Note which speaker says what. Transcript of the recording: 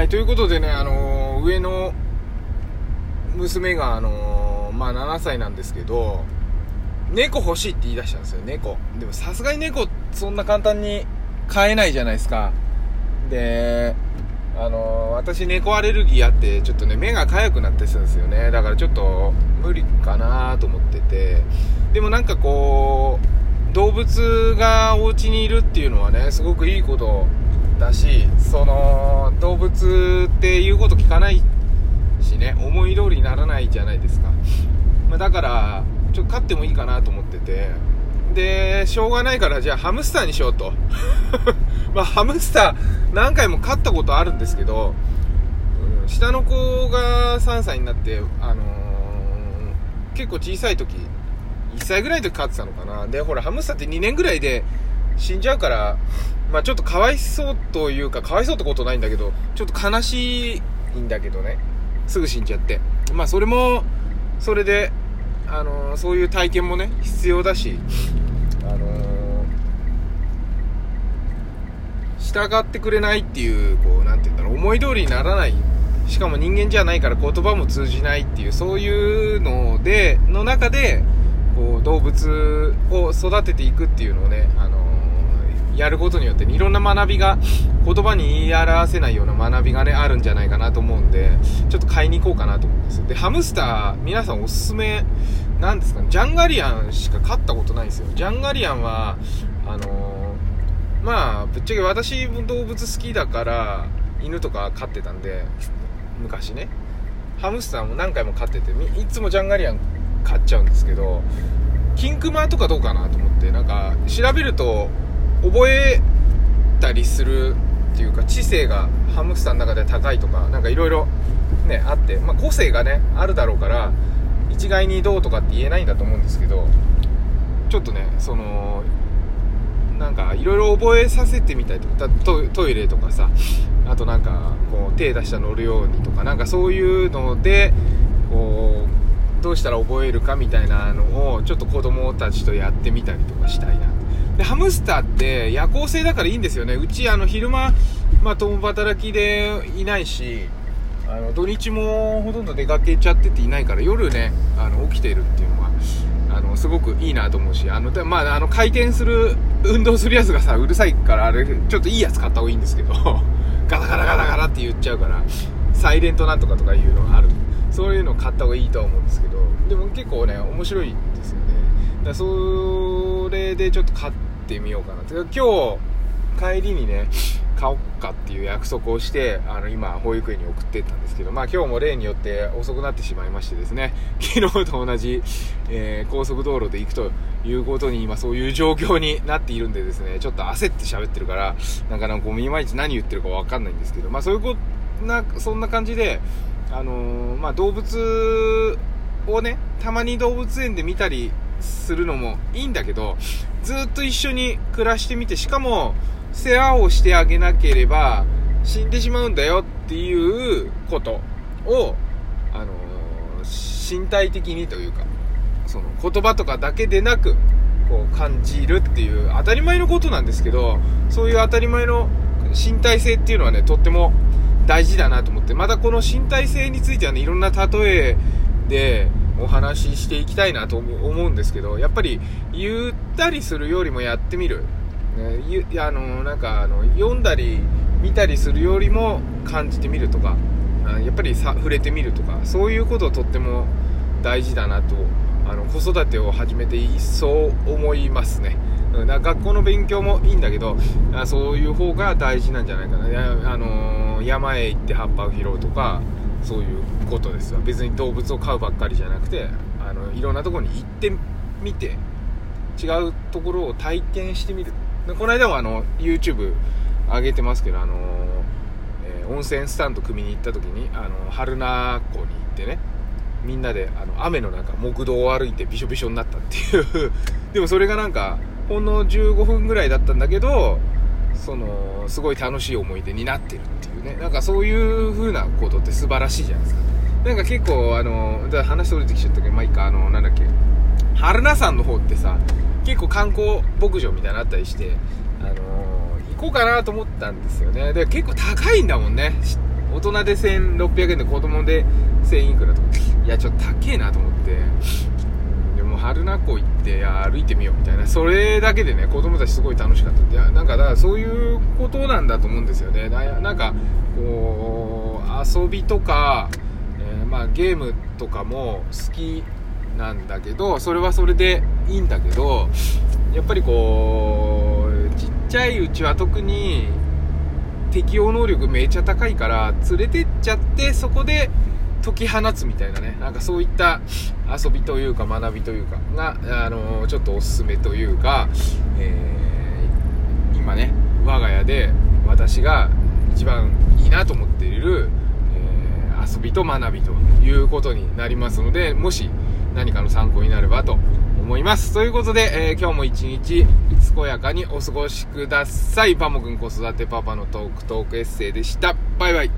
Speaker 1: はい、ということでね、あのー上の娘が、あのーまあ、7歳なんですけど、猫欲しいって言い出したんですよ、猫。でもさすがに猫、そんな簡単に飼えないじゃないですか。で、あのー私猫アレルギーあって、ちょっとね、目が痒くなってたんですよね。だからちょっと無理かなと思ってて。でもなんかこう、動物がお家にいるっていうのはね、すごくいいことだし、その、動物って言うこと聞かないしね、思い通りにならないじゃないですか。まあ、だから、ちょっと飼ってもいいかなと思ってて、で、しょうがないから、じゃあハムスターにしようと。まあ、ハムスター何回も飼ったことあるんですけど、うん下の子が3歳になって、あのー結構小さい時、1歳ぐらいの時飼ってたのかな。で、ほら、ハムスターって2年ぐらいで死んじゃうから、まあちょっとかわいそうというか、かわいそうってことないんだけど、ちょっと悲しいんだけどね。すぐ死んじゃって。まあそれも、それで、あのーそういう体験もね、必要だし、あのー従ってくれないっていう、こう、なんて言うんだろう、思い通りにならない。しかも人間じゃないから言葉も通じないっていう、そういうので、の中で、こう、動物を育てていくっていうのをね、あやることによって、ねいろんな学びが、言葉に言い表せないような学びがね、あるんじゃないかなと思うんで、ちょっと買いに行こうかなと思うんです。で、ハムスター、皆さんおすすめ、なんですかね、ジャンガリアンしか飼ったことないんですよ。ジャンガリアンは、あのーまあ、ぶっちゃけ私も動物好きだから、犬とか飼ってたんで、昔ね。ハムスターも何回も飼ってて、いつもジャンガリアン買っちゃうんですけど、キンクマとかどうかなと思って、なんか、調べると、覚えたりするっていうか、知性がハムスターの中で高いとか、なんかいろいろね、あって、まあ個性がね、あるだろうから、一概にどうとかって言えないんだと思うんですけど、ちょっとね、その、なんかいろいろ覚えさせてみたいとかトイレとかさあとなんかこう手出したら乗るようにとかなんかそういうのでこうどうしたら覚えるかみたいなのをちょっと子供たちとやってみたりとかしたいなでハムスターって夜行性だからいいんですよね。うちあの昼間、まあ、共働きでいないしあの土日もほとんど出かけちゃってていないから夜ねあの起きてるっていうのはあのすごくいいなと思うしあの、まあ、あの回転する運動するやつがさうるさいからあれちょっといいやつ買った方がいいんですけど ガタガタガタガタって言っちゃうからサイレントなんとかとかいうのがある。そういうの買った方がいいとは思うんですけどでも結構ね面白いんですよね。だそれでちょっと買ってってみようかな。か今日帰りにね買おうかっていう約束をしてあの今保育園に送ってったんですけどまあ今日も例によって遅くなってしまいましてですね 昨日と同じ、えー高速道路で行くということに今そういう状況になっているんでですねちょっと焦って喋ってるからなかなかこういまいち何言ってるかわかんないんですけどまあそういうこなそんな感じであのーまあ動物をねたまに動物園で見たりするのもいいんだけどずっと一緒に暮らしてみてしかも世話をしてあげなければ死んでしまうんだよっていうことを、あの身体的にというかその言葉とかだけでなくこう感じるっていう当たり前のことなんですけどそういう当たり前の身体性っていうのはねとっても大事だなと思ってまたこの身体性についてはねいろんな例えでお話ししていきたいなと思うんですけどやっぱりゆったりするよりもやってみる、ね、あのなんかあの読んだり見たりするよりも感じてみるとかやっぱりさ触れてみるとかそういうことをとっても大事だなとあの子育てを始めて一層思いますね。うんだ学校の勉強もいいんだけどあそういう方が大事なんじゃないかな、あの山へ行って葉っぱを拾うとかそういうことですわ。別に動物を飼うばっかりじゃなくてあのいろんなとこに行ってみて違うところを体験してみる。この間もあの YouTube 上げてますけどあのえー温泉スタンド組みに行った時にあの春名湖に行ってねみんなであの雨の中木道を歩いてびしょびしょになったっていう。でもそれがなんかほんの15分ぐらいだったんだけどそのすごい楽しい思い出になってるっていうね。なんかそういう風なことって素晴らしいじゃないですか。なんか結構あのだから話それてきちゃったけどまあいいか。あのなんだっけ。春名山の方ってさ結構観光牧場みたいなのあったりしてあの行こうかなと思ったんですよね。で結構高いんだもんね。大人で1600円で子供で1000いくらとか。いやちょっと高えなと思って。春名湖行って歩いてみようみたいな。それだけでね子供たちすごい楽しかった。いやなんかだからそういうことなんだと思うんですよね。ななんかこう遊びとか、えーまあ、ゲームとかも好きなんだけどそれはそれでいいんだけどやっぱりこうちっちゃいうちは特に適応能力めっちゃ高いから連れてっちゃってそこで解き放つみたいなね。なんかそういった遊びというか学びというかが、あのちょっとおすすめというか、えー今ね我が家で私が一番いいなと思っている、えー遊びと学びということになりますのでもし何かの参考になればと思います。ということで、えー今日も一日健やかにお過ごしください。パモくん子育てパパのトークトークエッセイでした。バイバイ。